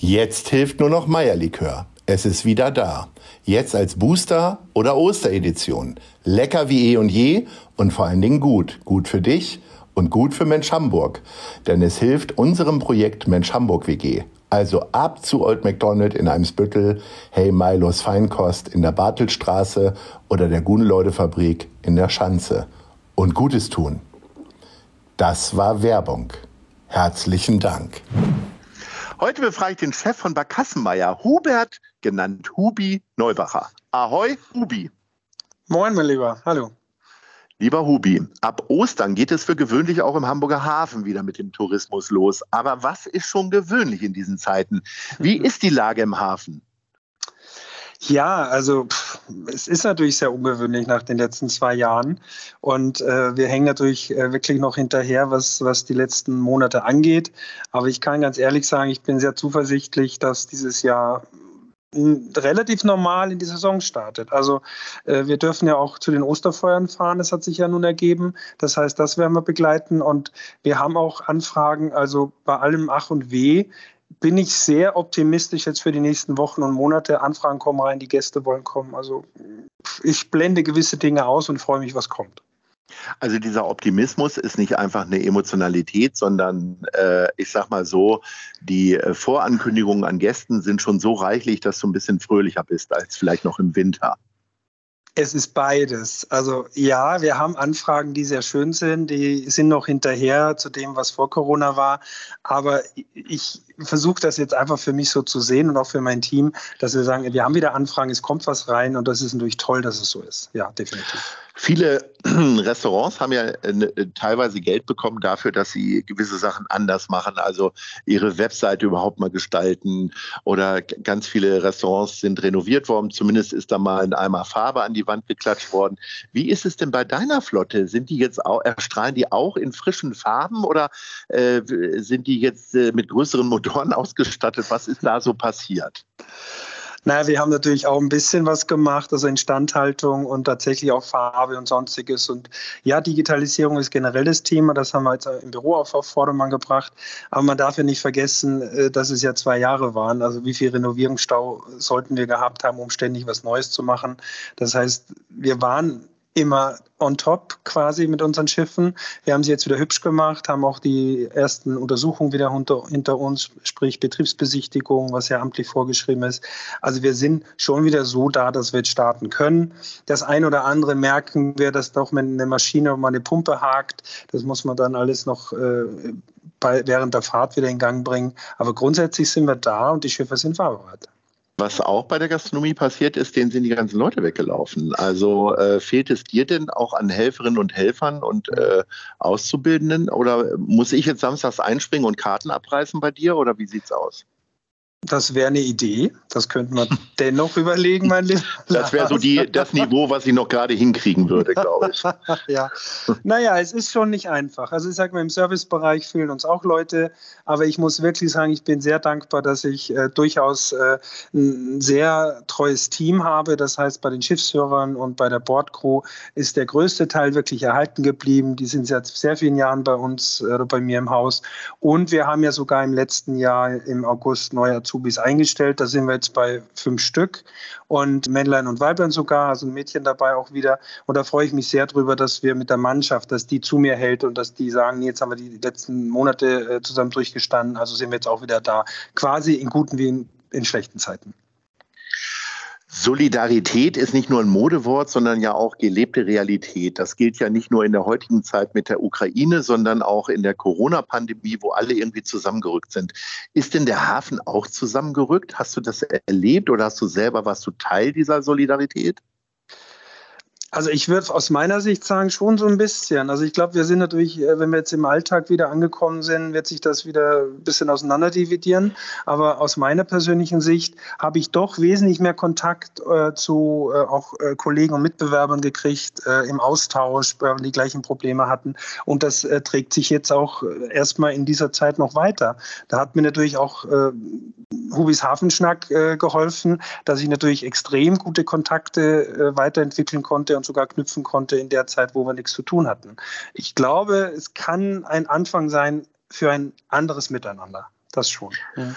Jetzt hilft nur noch Meierlikör. Es ist wieder da. Jetzt als Booster oder Osteredition. Lecker wie eh und je und vor allen Dingen gut. Gut für dich und gut für Mensch Hamburg. Denn es hilft unserem Projekt Mensch Hamburg WG. Also ab zu Old McDonald in Eimsbüttel, Hey Milos Feinkost in der Bartelstraße oder der Guneleude-Fabrik in der Schanze. Und Gutes tun. Das war Werbung. Herzlichen Dank. Heute befrage ich den Chef von Barkassenmeier, Hubert, genannt Hubi Neubacher. Ahoi, Hubi. Moin, mein Lieber. Hallo. Lieber Hubi, ab Ostern geht es für gewöhnlich auch im Hamburger Hafen wieder mit dem Tourismus los. Aber was ist schon gewöhnlich in diesen Zeiten? Wie ist die Lage im Hafen? Ja, also pff, es ist natürlich sehr ungewöhnlich nach den letzten zwei Jahren. Und äh, wir hängen natürlich äh, wirklich noch hinterher, was, was die letzten Monate angeht. Aber ich kann ganz ehrlich sagen, ich bin sehr zuversichtlich, dass dieses Jahr relativ normal in die Saison startet. Also äh, wir dürfen ja auch zu den Osterfeuern fahren, das hat sich ja nun ergeben. Das heißt, das werden wir begleiten und wir haben auch Anfragen, also bei allem Ach und Weh bin ich sehr optimistisch jetzt für die nächsten Wochen und Monate. Anfragen kommen rein, die Gäste wollen kommen. Also ich blende gewisse Dinge aus und freue mich, was kommt. Also dieser Optimismus ist nicht einfach eine Emotionalität, sondern äh, ich sag mal so, die äh, Vorankündigungen an Gästen sind schon so reichlich, dass du ein bisschen fröhlicher bist als vielleicht noch im Winter. Es ist beides. Also ja, wir haben Anfragen, die sehr schön sind, die sind noch hinterher zu dem, was vor Corona war. Aber ich versuche das jetzt einfach für mich so zu sehen und auch für mein Team, dass wir sagen, wir haben wieder Anfragen, es kommt was rein und das ist natürlich toll, dass es so ist. Ja, definitiv. Viele Restaurants haben ja äh, teilweise Geld bekommen dafür, dass sie gewisse Sachen anders machen, also ihre Webseite überhaupt mal gestalten oder ganz viele Restaurants sind renoviert worden. Zumindest ist da mal ein Eimer Farbe an die Wand geklatscht worden. Wie ist es denn bei deiner Flotte? Sind die jetzt auch, erstrahlen die auch in frischen Farben oder äh, sind die jetzt äh, mit größeren Motoren ausgestattet? Was ist da so passiert? Naja, wir haben natürlich auch ein bisschen was gemacht, also Instandhaltung und tatsächlich auch Farbe und sonstiges. Und ja, Digitalisierung ist generell das Thema, das haben wir jetzt im Büro auf, auf Vordermann gebracht. Aber man darf ja nicht vergessen, äh, dass es ja zwei Jahre waren. Also wie viel Renovierungsstau sollten wir gehabt haben, um ständig was Neues zu machen. Das heißt, wir waren immer on top quasi mit unseren Schiffen. Wir haben sie jetzt wieder hübsch gemacht, haben auch die ersten Untersuchungen wieder hinter, hinter uns, sprich Betriebsbesichtigung, was ja amtlich vorgeschrieben ist. Also wir sind schon wieder so da, dass wir jetzt starten können. Das ein oder andere merken wir, dass doch mit einer Maschine mal eine Pumpe hakt. Das muss man dann alles noch äh, bei, während der Fahrt wieder in Gang bringen. Aber grundsätzlich sind wir da und die Schiffe sind fahrbereit. Was auch bei der Gastronomie passiert ist, denen sind die ganzen Leute weggelaufen. Also äh, fehlt es dir denn auch an Helferinnen und Helfern und äh, Auszubildenden? Oder muss ich jetzt samstags einspringen und Karten abreißen bei dir? Oder wie sieht's aus? Das wäre eine Idee. Das könnte man dennoch überlegen, mein Lieber. Das wäre so die, das Niveau, was ich noch gerade hinkriegen würde, glaube ich. ja. Naja, es ist schon nicht einfach. Also ich sage mal, im Servicebereich fehlen uns auch Leute, aber ich muss wirklich sagen, ich bin sehr dankbar, dass ich äh, durchaus äh, ein sehr treues Team habe. Das heißt, bei den Schiffsführern und bei der Bordcrew ist der größte Teil wirklich erhalten geblieben. Die sind seit sehr vielen Jahren bei uns oder äh, bei mir im Haus. Und wir haben ja sogar im letzten Jahr im August neue Azubis eingestellt. Da sind wir jetzt bei fünf Stück und Männlein und Weiblein sogar, also ein Mädchen dabei auch wieder. Und da freue ich mich sehr drüber, dass wir mit der Mannschaft, dass die zu mir hält und dass die sagen, jetzt haben wir die letzten Monate äh, zusammen durchgestanden, also sind wir jetzt auch wieder da. Quasi in guten wie in, in schlechten Zeiten. Solidarität ist nicht nur ein Modewort, sondern ja auch gelebte Realität. Das gilt ja nicht nur in der heutigen Zeit mit der Ukraine, sondern auch in der Corona-Pandemie, wo alle irgendwie zusammengerückt sind. Ist denn der Hafen auch zusammengerückt? Hast du das erlebt oder hast du selber, warst du Teil dieser Solidarität? Also ich würde aus meiner Sicht sagen, schon so ein bisschen. Also ich glaube, wir sind natürlich, äh, wenn wir jetzt im Alltag wieder angekommen sind, wird sich das wieder ein bisschen auseinanderdividieren. Aber aus meiner persönlichen Sicht habe ich doch wesentlich mehr Kontakt äh, zu äh, auch äh, Kollegen und Mitbewerbern gekriegt äh, im Austausch, weil wir die gleichen Probleme hatten. Und das äh, trägt sich jetzt auch erstmal in dieser Zeit noch weiter. Da hat mir natürlich auch Hubis Hafenschnack geholfen, dass ich natürlich extrem gute Kontakte weiterentwickeln konnte und sogar knüpfen konnte in der Zeit, wo wir nichts zu tun hatten. Ich glaube, es kann ein Anfang sein für ein anderes Miteinander. Das schon. Ja.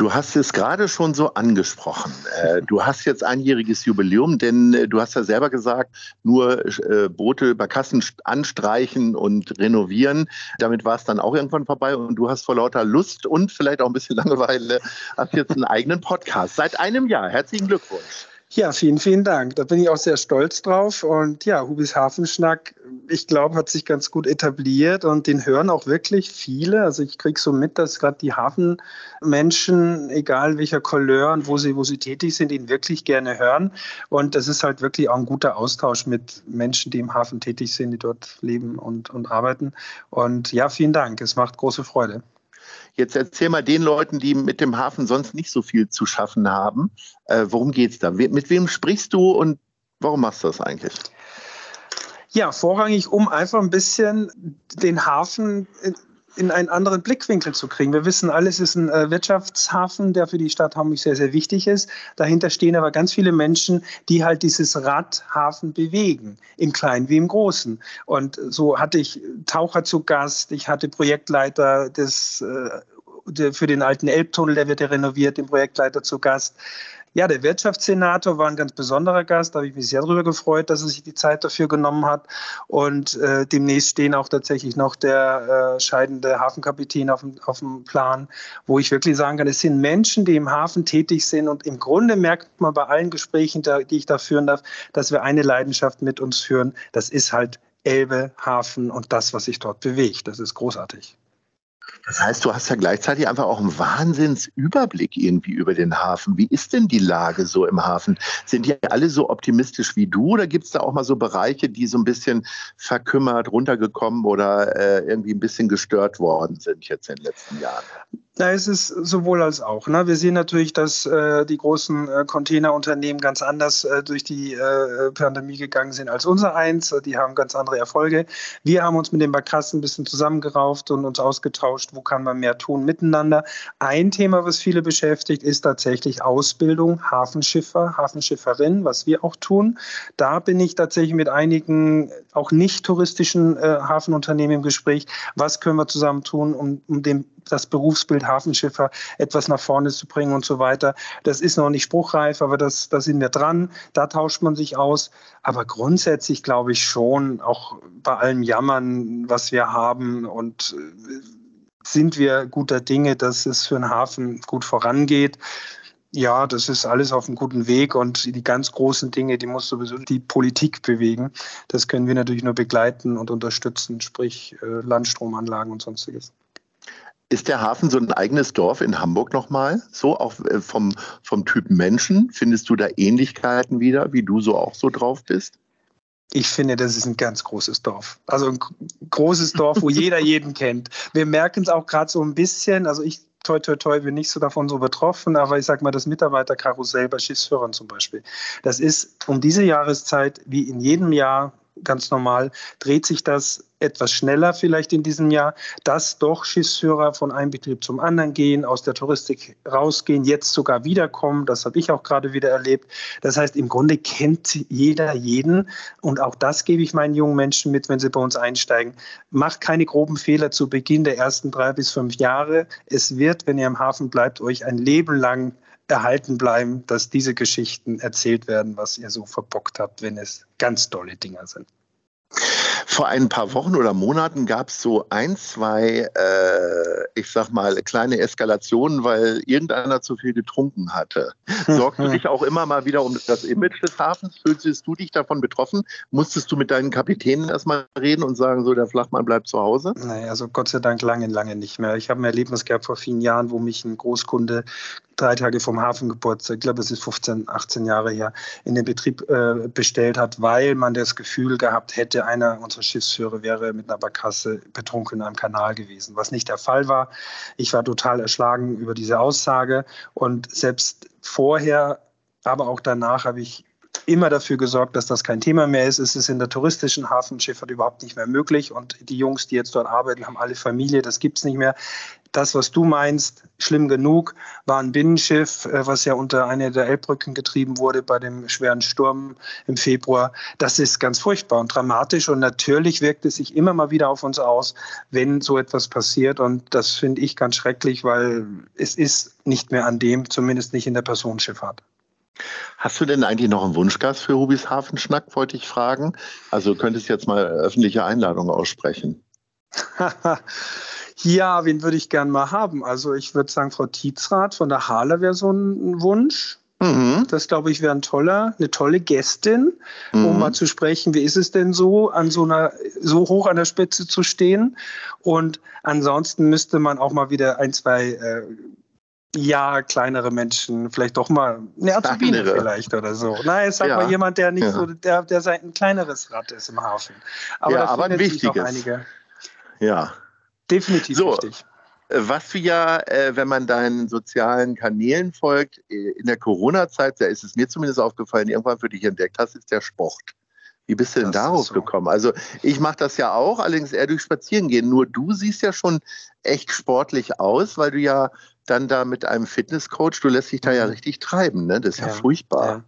Du hast es gerade schon so angesprochen. Äh, du hast jetzt einjähriges Jubiläum, denn äh, du hast ja selber gesagt, nur äh, Boote, Barkassen anstreichen und renovieren. Damit war es dann auch irgendwann vorbei und du hast vor lauter Lust und vielleicht auch ein bisschen Langeweile hast jetzt einen eigenen Podcast. Seit einem Jahr. Herzlichen Glückwunsch. Ja, vielen, vielen Dank. Da bin ich auch sehr stolz drauf. Und ja, Hubis Hafenschnack, ich glaube, hat sich ganz gut etabliert und den hören auch wirklich viele. Also ich kriege so mit, dass gerade die Hafenmenschen, egal welcher Couleur und wo sie, wo sie tätig sind, ihn wirklich gerne hören. Und das ist halt wirklich auch ein guter Austausch mit Menschen, die im Hafen tätig sind, die dort leben und, und arbeiten. Und ja, vielen Dank. Es macht große Freude. Jetzt erzähl mal den Leuten, die mit dem Hafen sonst nicht so viel zu schaffen haben, äh, worum es da? Mit wem sprichst du und warum machst du das eigentlich? Ja, vorrangig, um einfach ein bisschen den Hafen in einen anderen Blickwinkel zu kriegen. Wir wissen alles ist ein äh, Wirtschaftshafen, der für die Stadt Hamburg sehr, sehr wichtig ist. Dahinter stehen aber ganz viele Menschen, die halt dieses Radhafen bewegen, im Kleinen wie im Großen. Und so hatte ich Taucher zu Gast, ich hatte Projektleiter des äh, für den alten Elbtunnel, der wird ja renoviert, den Projektleiter zu Gast. Ja, der Wirtschaftssenator war ein ganz besonderer Gast. Da habe ich mich sehr darüber gefreut, dass er sich die Zeit dafür genommen hat. Und äh, demnächst stehen auch tatsächlich noch der äh, scheidende Hafenkapitän auf dem, auf dem Plan, wo ich wirklich sagen kann, es sind Menschen, die im Hafen tätig sind. Und im Grunde merkt man bei allen Gesprächen, die ich da führen darf, dass wir eine Leidenschaft mit uns führen. Das ist halt Elbe, Hafen und das, was sich dort bewegt. Das ist großartig. Das heißt, du hast ja gleichzeitig einfach auch einen Wahnsinnsüberblick irgendwie über den Hafen. Wie ist denn die Lage so im Hafen? Sind die alle so optimistisch wie du oder gibt es da auch mal so Bereiche, die so ein bisschen verkümmert, runtergekommen oder äh, irgendwie ein bisschen gestört worden sind jetzt in den letzten Jahren? Na, es sowohl als auch. Ne? Wir sehen natürlich, dass äh, die großen äh, Containerunternehmen ganz anders äh, durch die äh, Pandemie gegangen sind als unser eins. Die haben ganz andere Erfolge. Wir haben uns mit den Barkassen ein bisschen zusammengerauft und uns ausgetauscht, wo kann man mehr tun miteinander. Ein Thema, was viele beschäftigt, ist tatsächlich Ausbildung, Hafenschiffer, Hafenschifferin, was wir auch tun. Da bin ich tatsächlich mit einigen auch nicht touristischen äh, Hafenunternehmen im Gespräch. Was können wir zusammen tun, um, um dem das Berufsbild Hafenschiffer etwas nach vorne zu bringen und so weiter. Das ist noch nicht spruchreif, aber das, da sind wir dran. Da tauscht man sich aus. Aber grundsätzlich glaube ich schon, auch bei allem Jammern, was wir haben und äh, sind wir guter Dinge, dass es für den Hafen gut vorangeht. Ja, das ist alles auf einem guten Weg und die ganz großen Dinge, die muss sowieso die Politik bewegen. Das können wir natürlich nur begleiten und unterstützen, sprich äh, Landstromanlagen und sonstiges. Ist der Hafen so ein eigenes Dorf in Hamburg nochmal? So auch äh, vom, vom Typ Menschen? Findest du da Ähnlichkeiten wieder, wie du so auch so drauf bist? Ich finde, das ist ein ganz großes Dorf. Also ein großes Dorf, wo jeder jeden kennt. Wir merken es auch gerade so ein bisschen. Also ich, toi, toi, toi, bin nicht so davon so betroffen, aber ich sage mal, das Mitarbeiterkarussell bei Schiffsführern zum Beispiel. Das ist um diese Jahreszeit wie in jedem Jahr ganz normal, dreht sich das etwas schneller vielleicht in diesem Jahr, dass doch Schiffsführer von einem Betrieb zum anderen gehen, aus der Touristik rausgehen, jetzt sogar wiederkommen. Das habe ich auch gerade wieder erlebt. Das heißt, im Grunde kennt jeder jeden. Und auch das gebe ich meinen jungen Menschen mit, wenn sie bei uns einsteigen. Macht keine groben Fehler zu Beginn der ersten drei bis fünf Jahre. Es wird, wenn ihr im Hafen bleibt, euch ein Leben lang erhalten bleiben, dass diese Geschichten erzählt werden, was ihr so verbockt habt, wenn es ganz tolle Dinger sind. Vor ein paar Wochen oder Monaten gab es so ein, zwei äh, ich sag mal, kleine Eskalationen, weil irgendeiner zu viel getrunken hatte. Sorgst du dich auch immer mal wieder um das Image des Hafens? Fühlst du dich davon betroffen? Musstest du mit deinen Kapitänen erstmal reden und sagen, so der Flachmann bleibt zu Hause? Nein, also Gott sei Dank lange, lange nicht mehr. Ich habe ein Erlebnis gehabt vor vielen Jahren, wo mich ein Großkunde drei Tage vom Hafengeburtstag, ich glaube, es ist 15, 18 Jahre her, in den Betrieb äh, bestellt hat, weil man das Gefühl gehabt hätte, einer unserer Schiffsführer wäre mit einer Barkasse betrunken einem Kanal gewesen, was nicht der Fall war. Ich war total erschlagen über diese Aussage und selbst vorher, aber auch danach habe ich immer dafür gesorgt, dass das kein Thema mehr ist. Es ist in der touristischen Hafenschifffahrt überhaupt nicht mehr möglich. Und die Jungs, die jetzt dort arbeiten, haben alle Familie. Das gibt es nicht mehr. Das, was du meinst, schlimm genug, war ein Binnenschiff, äh, was ja unter einer der Elbbrücken getrieben wurde bei dem schweren Sturm im Februar. Das ist ganz furchtbar und dramatisch. Und natürlich wirkt es sich immer mal wieder auf uns aus, wenn so etwas passiert. Und das finde ich ganz schrecklich, weil es ist nicht mehr an dem, zumindest nicht in der Personenschifffahrt. Hast du denn eigentlich noch einen Wunschgast für Rubis Hafenschnack, wollte ich fragen? Also könntest jetzt mal öffentliche Einladung aussprechen. ja, wen würde ich gern mal haben? Also ich würde sagen, Frau Tietzrath von der Hahle wäre so ein Wunsch. Mhm. Das glaube ich wäre ein toller, eine tolle Gästin, mhm. um mal zu sprechen, wie ist es denn so, an so einer, so hoch an der Spitze zu stehen? Und ansonsten müsste man auch mal wieder ein, zwei äh, ja, kleinere Menschen, vielleicht doch mal eine Azubine vielleicht oder so. Nein, sag ja. mal jemand, der nicht ja. so, der, der sein ein kleineres Rad ist im Hafen. Aber, ja, aber ein wichtiges. Einige. Ja. Definitiv so. wichtig. Äh, was du ja, äh, wenn man deinen sozialen Kanälen folgt, äh, in der Corona-Zeit, da ist es mir zumindest aufgefallen, irgendwann für dich entdeckt hast, ist der Sport. Wie bist du denn das darauf so. gekommen? Also ich mache das ja auch, allerdings eher durch Spazierengehen. Nur du siehst ja schon echt sportlich aus, weil du ja dann da mit einem Fitnesscoach, du lässt dich da ja mhm. richtig treiben, ne? Das ist ja, ja furchtbar. Ja.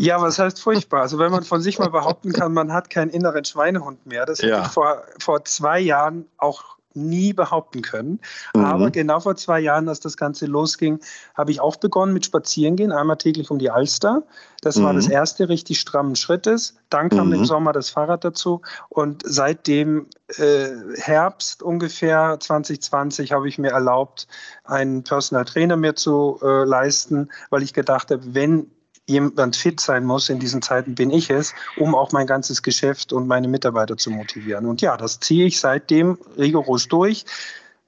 Ja, was heißt furchtbar? Also wenn man von sich mal behaupten kann, man hat keinen inneren Schweinehund mehr, das ja. hätte ich vor, vor zwei Jahren auch nie behaupten können. Mhm. Aber genau vor zwei Jahren, als das Ganze losging, habe ich auch begonnen mit Spazierengehen, einmal täglich um die Alster. Das mhm. war das erste richtig strammen Schrittes. Dann kam mhm. im Sommer das Fahrrad dazu. Und seitdem äh, Herbst ungefähr 2020 habe ich mir erlaubt, einen Personal Trainer mir zu äh, leisten, weil ich gedacht habe, wenn jemand fit sein muss in diesen Zeiten, bin ich es, um auch mein ganzes Geschäft und meine Mitarbeiter zu motivieren. Und ja, das ziehe ich seitdem rigoros durch.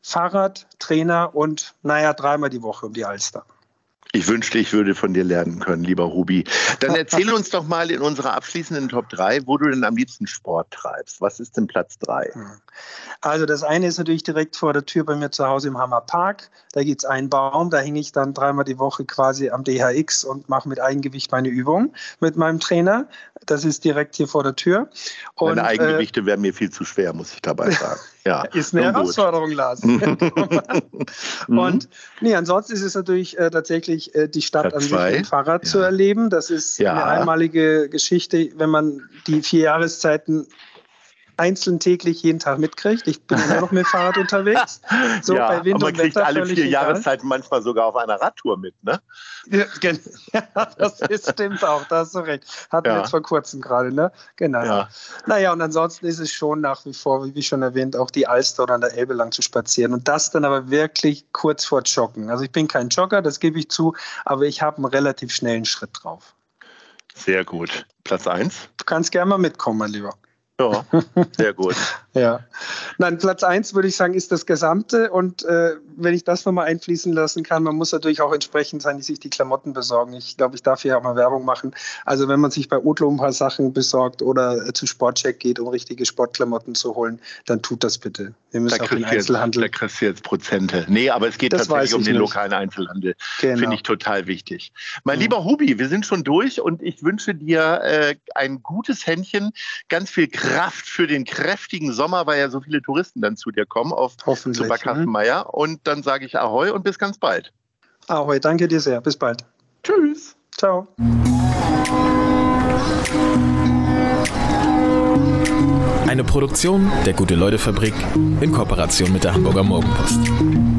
Fahrrad, Trainer und naja, dreimal die Woche um die Alster. Ich wünschte, ich würde von dir lernen können, lieber Ruby. Dann erzähl uns doch mal in unserer abschließenden Top 3, wo du denn am liebsten Sport treibst. Was ist denn Platz 3? Hm. Also das eine ist natürlich direkt vor der Tür bei mir zu Hause im Hammerpark. Da gibt es einen Baum, da hänge ich dann dreimal die Woche quasi am DHX und mache mit Eigengewicht meine Übung mit meinem Trainer. Das ist direkt hier vor der Tür. Und, meine Eigengewichte äh, wären mir viel zu schwer, muss ich dabei sagen. Ja, ist eine Herausforderung. Lars. Mhm. und nee, ansonsten ist es natürlich äh, tatsächlich äh, die Stadt Platz an sich mit dem Fahrrad ja. zu erleben. Das ist ja. eine einmalige Geschichte, wenn man die vier Jahreszeiten einzeln täglich jeden Tag mitkriegt. Ich bin immer noch mit Fahrrad unterwegs. So ja, bei Wind und man kriegt Wetter alle vier Jahreszeiten manchmal sogar auf einer Radtour mit, ne? Ja, das ist, stimmt auch, da hast du recht. Hatten ja. wir jetzt vor kurzem gerade, ne? Genau. Ja. Naja, und ansonsten ist es schon nach wie vor, wie schon erwähnt, auch die Alster oder an der Elbe lang zu spazieren. Und das dann aber wirklich kurz vor Joggen. Also ich bin kein Jogger, das gebe ich zu, aber ich habe einen relativ schnellen Schritt drauf. Sehr gut. Platz 1? Du kannst gerne mal mitkommen, mein Lieber. Ja, sehr gut. ja. Nein, Platz eins würde ich sagen, ist das Gesamte. Und äh, wenn ich das nochmal einfließen lassen kann, man muss natürlich auch entsprechend sein, die sich die Klamotten besorgen. Ich glaube, ich darf hier auch mal Werbung machen. Also wenn man sich bei Otlo ein paar Sachen besorgt oder äh, zu Sportcheck geht, um richtige Sportklamotten zu holen, dann tut das bitte. Wir müssen da auch den Einzelhandel. Jetzt, da kriegst du jetzt Prozente. Nee, aber es geht das tatsächlich um den nicht. lokalen Einzelhandel. Genau. Finde ich total wichtig. Mein mhm. lieber Hubi, wir sind schon durch und ich wünsche dir äh, ein gutes Händchen, ganz viel Kraft für den kräftigen Sommer, weil ja so viele Touristen dann zu dir kommen auf Hoffentlich, Kassenmeier. Mhm. Und dann sage ich Ahoi und bis ganz bald. Ahoi, danke dir sehr. Bis bald. Tschüss. Ciao. Eine Produktion der Gute-Leute-Fabrik in Kooperation mit der Hamburger Morgenpost.